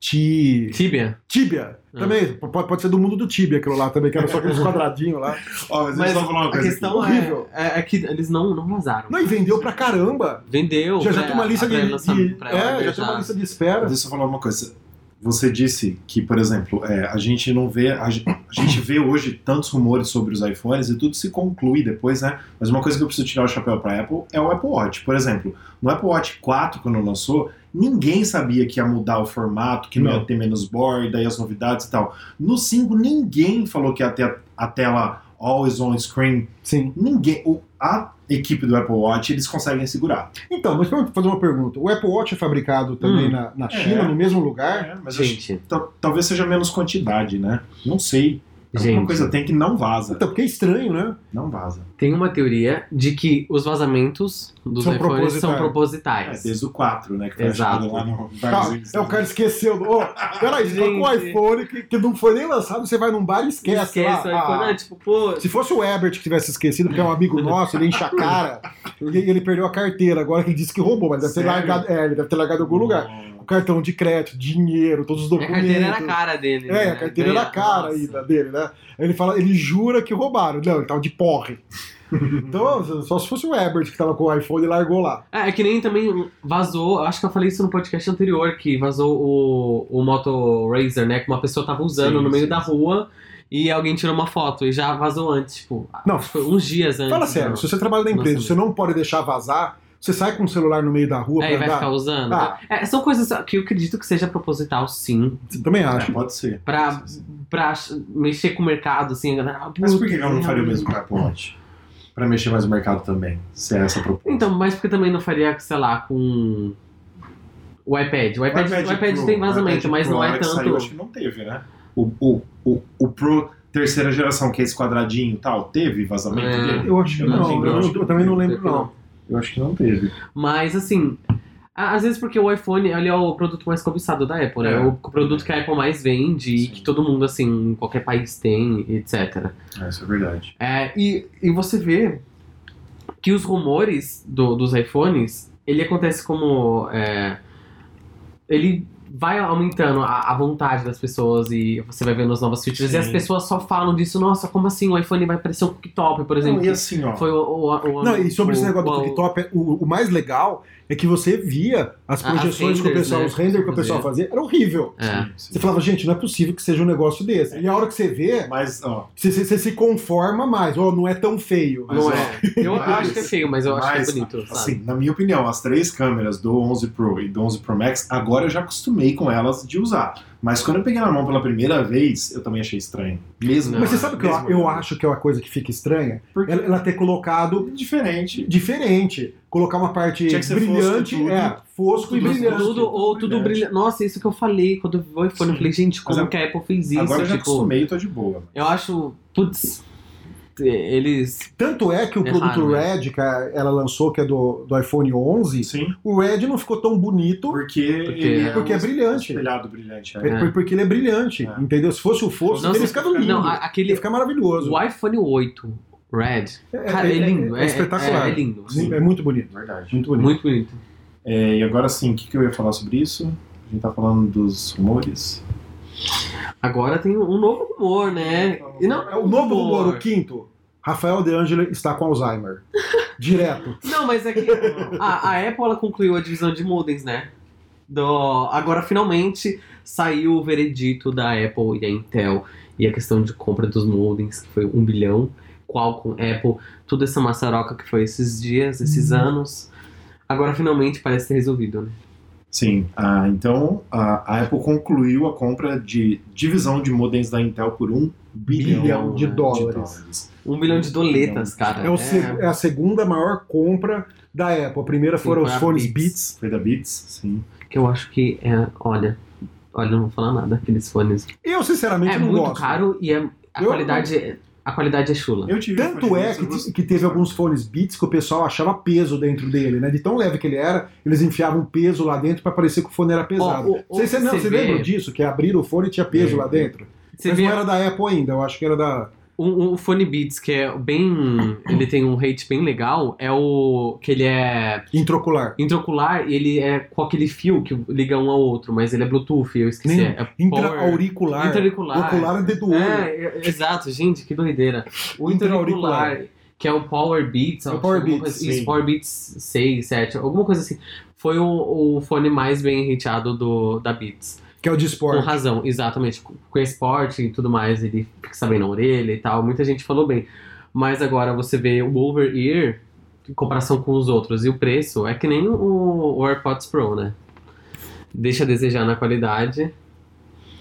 Ti... Tibia. Tibia. Ah. Também, p- pode, pode ser do mundo do Tibia aquilo lá também, que era só aqueles [laughs] quadradinhos lá. Ó, mas, Mas a coisa aqui. questão Horrível. é, é, é que eles não, não vazaram. Não, e vendeu pra caramba. Vendeu. Já, já tem uma lista de. de- é, já tem uma lista de espera. Deixa eu falar uma coisa. Você disse que, por exemplo, é, a gente não vê. A, gen- a gente vê hoje tantos rumores sobre os iPhones e tudo se conclui depois, né? Mas uma coisa que eu preciso tirar o chapéu para Apple é o Apple Watch. Por exemplo, no Apple Watch 4, quando lançou, ninguém sabia que ia mudar o formato, que não, ia ter menos borda e as novidades e tal. No 5, ninguém falou que ia ter a, a tela always on screen. Sim. Ninguém. O, a equipe do Apple Watch, eles conseguem segurar. Então, mas vamos fazer uma pergunta. O Apple Watch é fabricado também Hum. na, na China, É. no mesmo lugar? É, mas Gente, Tal- talvez seja menos quantidade, né? Não sei. Alguma gente. coisa tem que não vaza. Então, porque é estranho, né? Não vaza. Tem uma teoria de que os vazamentos dos São iPhones são É, propositais. desde o 4, né? Que foi Exato. lá no Ah, é, o cara esqueceu. Ô, peraí, você tá com o Gente. iPhone que, que não foi nem lançado, você vai num bar e esquece. Esquece o lá. iPhone. Ah, Ah, tipo, pô. Se fosse o Herbert que tivesse esquecido, porque é um amigo nosso, ele enche a cara, [laughs] e ele perdeu a carteira, agora que ele disse que roubou, mas deve ter largado. É, ele deve ter largado em algum lugar. Cartão de crédito, dinheiro, todos os A documentos. carteira era a cara dele. É, né? a carteira era a cara Nossa. ainda dele, né? Ele fala, ele jura que roubaram. Não, ele tava de porre. [laughs] Então, só se fosse o Herbert que tava com o iPhone e largou lá. É, é que nem também vazou, acho que eu falei isso no podcast anterior, que vazou o, o Moto Razer, né? Que uma pessoa tava usando Sim, no meio sim, da sim. rua e alguém tirou uma foto e já vazou antes, tipo, Não, uns dias antes. Fala sério, né? se você trabalha na empresa, Nossa, você não pode deixar vazar, você sai com o celular no meio da rua É, e pra vai andar. ficar usando. Ah. É, são coisas que eu acredito que seja proposital, sim. Você também É, acha? pode ser. Pra, pra mexer com o mercado, assim. a ah, Mas por que eu não faria o mesmo com o Apple Watch? Pra mexer mais no mercado também, se é essa a proposta. Então, mas porque também não faria, sei lá, com o iPad. O iPad, o iPad, Pro- tem o vazamento, iPad mas Pro, não a é tanto. Saiu, acho que não teve, né? O, o, o, o Pro terceira geração, que é esse quadradinho e tal, teve vazamento É. dele? Eu acho que não não, eu, eu acho eu também não lembro, não. Eu acho que não teve. Mas assim, às vezes porque o iPhone ele é o produto mais cobiçado da Apple, né? É. O produto que a Apple mais vende e Sim. que todo mundo, assim, em qualquer país tem, etc. É, isso é verdade. É, e, e você vê que os rumores do- dos iPhones, ele acontece como. é, ele vai aumentando a, a vontade das pessoas e você vai vendo as novas features. E as Sim. pessoas só falam disso, nossa, como assim o iPhone vai parecer um cooktop, por exemplo? Não, e assim, ó. Foi o, o, o- Não, e sobre o- esse negócio do cooktop, o, o mais legal é que você via as projeções que o pessoal, né, os renders que o pessoal fazia, era horrível. É. Sim, sim. Você falava, gente, não é possível que seja um negócio desse. E a hora que você vê, Mas, ó, você, você- você se conforma mais, ó, não é tão feio. Mas, Não ó, é. Eu mas- acho que é feio, mas eu acho mas, que é bonito, sabe? Assim, na minha opinião, as três câmeras do 11 Pro e do 11 Pro Max, agora eu já acostumei com elas de usar. Mas quando eu peguei na mão pela primeira vez, eu também achei estranho. Mesmo. Não, Mas você sabe o que eu, eu acho que é uma coisa que fica estranha? Porque Ela, ela ter colocado diferente. diferente. Colocar uma parte brilhante, fosco tudo. é, fosco e brilhante. Tudo, ou tudo brilhante. brilhante. Nossa, isso que eu falei quando eu vi o iPhone. Eu falei, gente, como Mas que a Apple fez isso? agora eu já tipo, acostumei tô de boa. eu acho. Putz. Eles. Tanto é que o É produto né? Red, que ela lançou, que é do, do iPhone 11, Sim, o Red não ficou tão bonito porque, Porque- ele é, Porque é um brilhante. espelhado brilhante. é. por- porque ele é brilhante, É. entendeu? Se fosse o fosco, Não, ele ficava lindo. Não, Ele aquele. fica maravilhoso. O iPhone 8 Red. É, Cara, é, lindo. É, espetacular. É, é lindo. Sim, é muito bonito. Verdade. Muito bonito. Muito bonito. É, e agora sim, o que, que eu ia falar sobre isso? A gente tá falando dos rumores. Agora tem um novo rumor, né? E não É o novo rumor, o quinto. Rafael De Angeli está com Alzheimer. [laughs] Direto. Não, mas é que a, a Apple ela concluiu a divisão de modems, né? Do, agora finalmente saiu o veredito da Apple e da Intel e a questão de compra dos modems, que foi um bilhão. Qualcomm, Apple, toda essa maçaroca que foi esses dias, esses anos. Agora finalmente parece ter resolvido, né? Sim, ah, então a, a Apple concluiu a compra de divisão de modems da Intel por um bilhão, Bilhão de né, dólares. Um bilhão de doletas, cara. É, o se- é a segunda maior compra da Apple. A primeira Sim, foram foi os fones Beats. Beats. Foi da Beats, sim. que eu acho que é. Olha. Olha, não vou falar nada, aqueles fones. Eu, sinceramente, É não muito gosto. caro e é, a Eu- qualidade. A qualidade é chula. Eu tive Tanto é que, eu que teve alguns fones Beats que o pessoal achava peso dentro dele, né? De tão leve que ele era, eles enfiavam peso lá dentro pra parecer que o fone era pesado. Ó, o- o Você, você, não, você você vê- lembra disso? Que abriram o fone e tinha peso Lembro. lá dentro? Você Mas vê não era da Apple ainda, eu acho que era da. O, o Fone Beats, que é bem. Ele tem um hate bem legal, é o. que ele é Introcular. intraocular e ele é com aquele fio que liga um ao outro, mas ele é Bluetooth, eu esqueci. Nem- é Intra-auricular. Intra-auricular. Ocular é dentro do olho. É, é, exato, gente, que doideira. O Intra-auricular. que é o Power Beats, É o Power Beats, isso. Power Beats 6, 7, alguma coisa assim. Foi o, o fone mais bem hateado do, da Beats. Que é o de Com esporte. razão, exatamente. Com com esporte e tudo mais, ele fixa bem na orelha e tal. Muita gente falou bem. Mas agora você vê o over-ear em comparação com os outros. E o preço é que nem o, o AirPods Pro, né? Deixa a desejar na qualidade.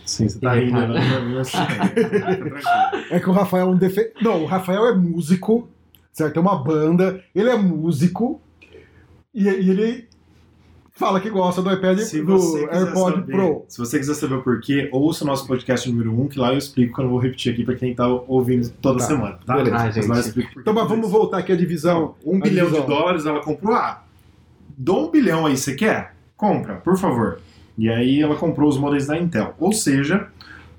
Sim, você tá rindo, né? Assim, Fica [laughs] tranquilo. É que o Rafael é um defe... Não, o Rafael é músico, certo? É uma banda, ele é músico e, e ele fala que gosta do iPad Se do AirPod saber- Pro. Se você quiser saber o porquê, ouça o nosso podcast número 1, que lá eu explico, que eu não vou repetir aqui pra quem tá ouvindo toda Tá, semana, tá? beleza. Ah, Mas gente. por Então, mas vamos voltar aqui à divisão. Um A bilhão de divisão. dólares ela comprou. Ah, dou um bilhão aí, você quer? Compra, por favor. E aí ela comprou os modelos da Intel. Ou seja,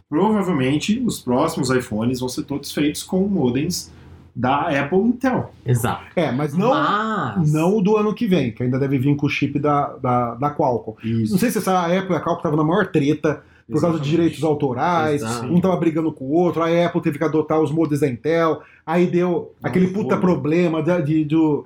provavelmente os próximos iPhones vão ser todos feitos com modems da Apple Intel. Exato. É, mas não, Mas... não o do ano que vem, que ainda deve vir com o chip da, da, da Qualcomm. Isso. Não sei se a Apple e a Qualcomm estavam na maior treta por causa de direitos autorais, Exato. um tava brigando com o outro, a Apple teve que adotar os modems da Intel, aí deu Não aquele puta problema da- de, do-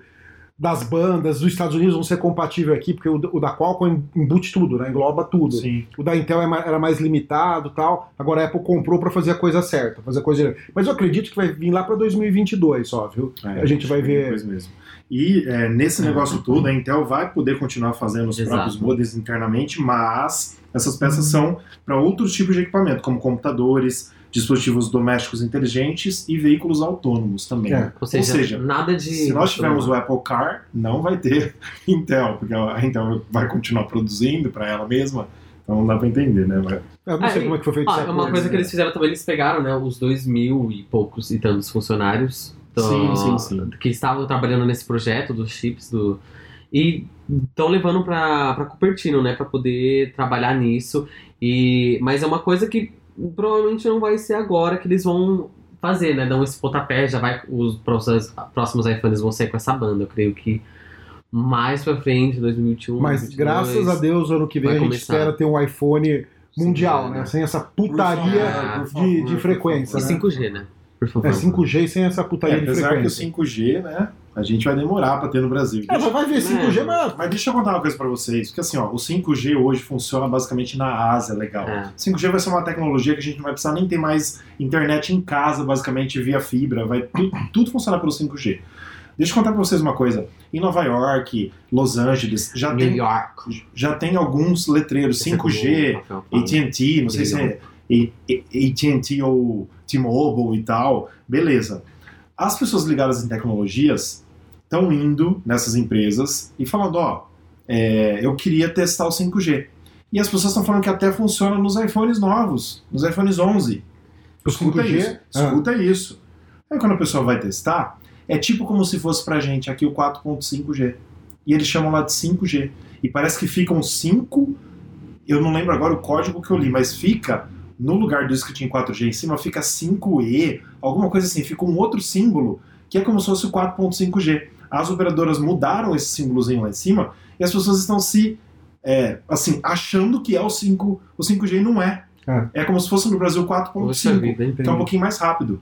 das bandas dos Estados Unidos não ser compatível aqui, porque o, o da Qualcomm embute tudo, né? engloba tudo. Sim. O da Intel é era mais limitado tal. Agora a Apple comprou para fazer a coisa certa, fazer a coisa direita. Mas eu acredito que vai vir lá para 2022 só, viu? É, a gente vai ver. Mesmo. E é, nesse É. negócio todo, a Intel vai poder continuar fazendo os Exato. próprios modems internamente, mas essas peças são para outros tipos de equipamento, como computadores, dispositivos domésticos inteligentes e veículos autônomos também. É. Ou seja, seja, nada de. Se nós tivermos o Apple Car, não vai ter [laughs] Intel, porque a Intel vai continuar produzindo para ela mesma. Então não dá para entender, né? Mas- Eu não sei e- como é que foi feito esse é uma coisa que né? eles fizeram também, eles pegaram, né, os dois mil e poucos e tantos funcionários do- Sim, sim, sim. que estavam trabalhando nesse projeto dos chips do e estão levando para para Cupertino, né, para poder trabalhar nisso. E mas é uma coisa que provavelmente não vai ser agora que eles vão fazer, né? Dão esse pontapé, já vai os próximos, próximos iPhones vão sair com essa banda, eu creio que mais pra frente, 2021. Mas 2022. graças a Deus, ano que vem a gente começar. espera ter um iPhone mundial, Sim, né? né? Sem essa putaria de, de frequência. E né? 5G, né? Por favor. É 5G e sem essa É, putaria de apesar que o frequência. 5G, né? A gente vai demorar para ter no Brasil. É, mas vai ver 5G, É. mas Mas deixa eu contar uma coisa pra vocês, porque assim, ó, o 5G hoje funciona basicamente na Ásia, legal. É. 5G vai ser uma tecnologia que a gente não vai precisar nem ter mais internet em casa, basicamente via fibra, vai tu- tudo funcionar pelo 5G. Deixa eu contar pra vocês uma coisa. Em Nova York, Los Angeles, já New tem, York. já tem alguns letreiros Esse é como 5G, o Rafael fala. AT&T, não sei se é AT&T ou T-Mobile e tal, beleza. As pessoas ligadas em tecnologias estão indo nessas empresas e falando, ó, é, eu queria testar o 5G. E as pessoas estão falando que até funciona nos iPhones novos, nos iPhones 11. o Escuta 5G. isso, escuta isso. Aí quando a pessoa vai testar, é tipo como se fosse pra gente aqui o 4.5G. E eles chamam lá de 5G. E parece que ficam 5, eu não lembro agora o código que eu li, mas fica, no lugar do em 4G em cima, fica 5E, alguma coisa assim, fica um outro símbolo, que é como se fosse o 4.5G. As operadoras mudaram esse símbolozinho lá em cima, e as pessoas estão se, é, assim, achando que é o 5, o 5G e não é. É. É como se fosse no Brasil Poxa 4.5 vida, hein? que é um pouquinho mais rápido.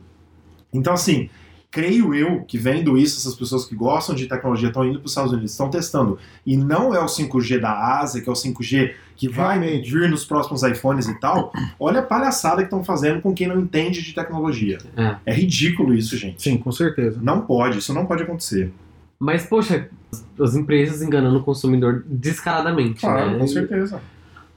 Então, assim, creio eu que vendo isso, essas pessoas que gostam de tecnologia estão indo para os Estados Unidos, estão testando. E não é o 5G da Ásia, que é o 5G que vai vir nos próximos iPhones e tal. Olha a palhaçada que estão fazendo com quem não entende de tecnologia. É. É ridículo isso, gente. Sim, com certeza. Não pode, isso não pode acontecer. Mas, poxa, as empresas enganando o consumidor descaradamente, Claro, né? com certeza.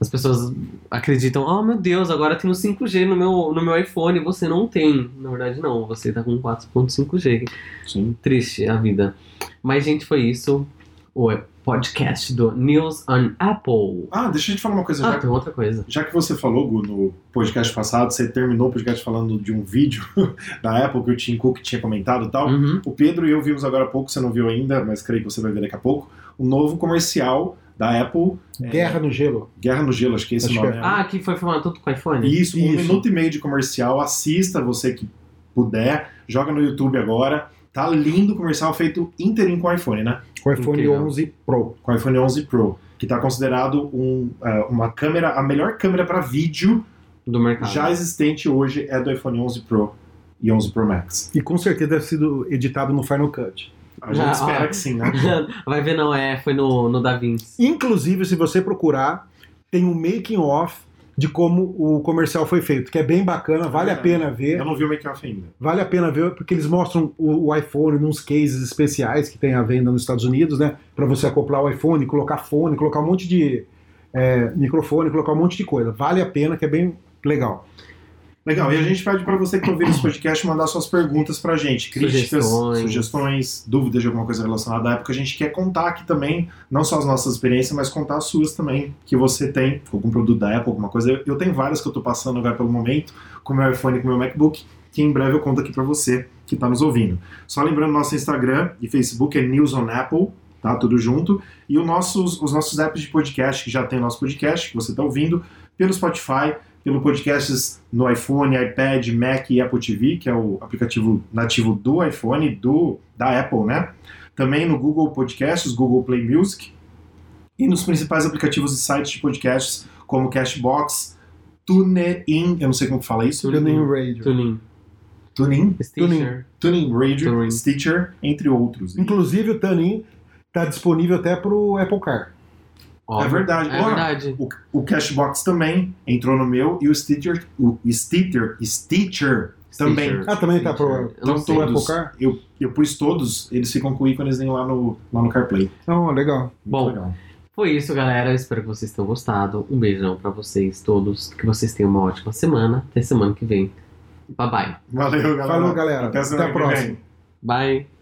As pessoas acreditam, oh meu Deus, agora tem o 5G no meu, no meu iPhone, você não tem. Na verdade, não, você tá com 4.5G. Sim. Triste a vida. Mas, gente, foi isso. O podcast do News on Apple. Ah, deixa eu te falar uma coisa. Ah, Já, tem outra coisa. já que você falou, Gu, no podcast passado, você terminou o podcast falando de um vídeo [laughs] da Apple que o Tim Cook tinha comentado e tal. Uhum. O Pedro e eu vimos agora há pouco, você não viu ainda, mas creio que você vai ver daqui a pouco, um novo comercial da Apple, Guerra no gelo. Guerra no Gelo, acho que é esse Acho o nome. que né? Ah, que foi filmado tudo com iPhone? Isso, um Isso. minuto e meio de comercial, assista você que puder, joga no YouTube agora. Tá lindo o comercial feito inteirinho com o iPhone, né? Com o iPhone Incrível. 11 Pro. Com o iPhone 11 Pro, que está considerado um, é, uma câmera, a melhor câmera para vídeo Do mercado. já existente hoje é do iPhone 11 Pro e 11 Pro Max. E com certeza deve ter sido editado no Final Cut. A gente Ah, espera ah. que sim, né? [laughs] Vai ver, não, é, foi no, no Da Vinci. Inclusive, se você procurar, tem um making off de como o comercial foi feito, que é bem bacana, vale a É. pena ver. Eu não vi o make-off ainda. Vale a pena ver, porque eles mostram o, o iPhone nos cases especiais que tem à venda nos Estados Unidos, né? Para você acoplar o iPhone, colocar fone, colocar um monte de é, microfone, colocar um monte de coisa. Vale a pena, que é bem legal. Legal, e a gente pede para você que está ouvindo esse podcast mandar suas perguntas pra gente, críticas, Sugestões. sugestões, dúvidas de alguma coisa relacionada à época. A gente quer contar aqui também, não só as nossas experiências, mas contar as suas também, que você tem, algum produto da Apple, alguma coisa. Eu, tenho várias que eu tô passando agora pelo momento, com o meu iPhone e com o meu MacBook, que em breve eu conto aqui para você que está nos ouvindo. Só lembrando, nosso Instagram e Facebook é News on Apple, tá? Tudo junto. E os nossos, os nossos apps de podcast, que já tem nosso podcast, que você está ouvindo, pelo Spotify, pelo podcasts no iPhone, iPad, Mac e Apple TV, que é o aplicativo nativo do iPhone, do, da Apple, né? Também no Google Podcasts, Google Play Music, e nos principais aplicativos e sites de podcasts, como Cashbox, TuneIn, eu não sei como que fala isso, Tuning Radio. Tuning. TuneIn, Stitcher. TuneIn Radio, TuneIn. Stitcher, entre outros. Inclusive, o Tanin está disponível até para o Apple Car. Ó, É verdade. É verdade. O, o Cashbox também entrou no meu e o Stitcher, o Stitcher, Stitcher também. Stitcher. Ah, também tá pro- Então sei. pro Apple todos, Car? eu, eu pus todos, eles ficam com ícones lá no, lá no CarPlay. Então, legal. Muito Bom, legal. Foi isso, galera. Espero que vocês tenham gostado. Um beijão pra vocês todos. Que vocês tenham uma ótima semana. Até semana que vem. Bye bye. Valeu, galera. Falou, galera. Até, Até a próxima. Bye.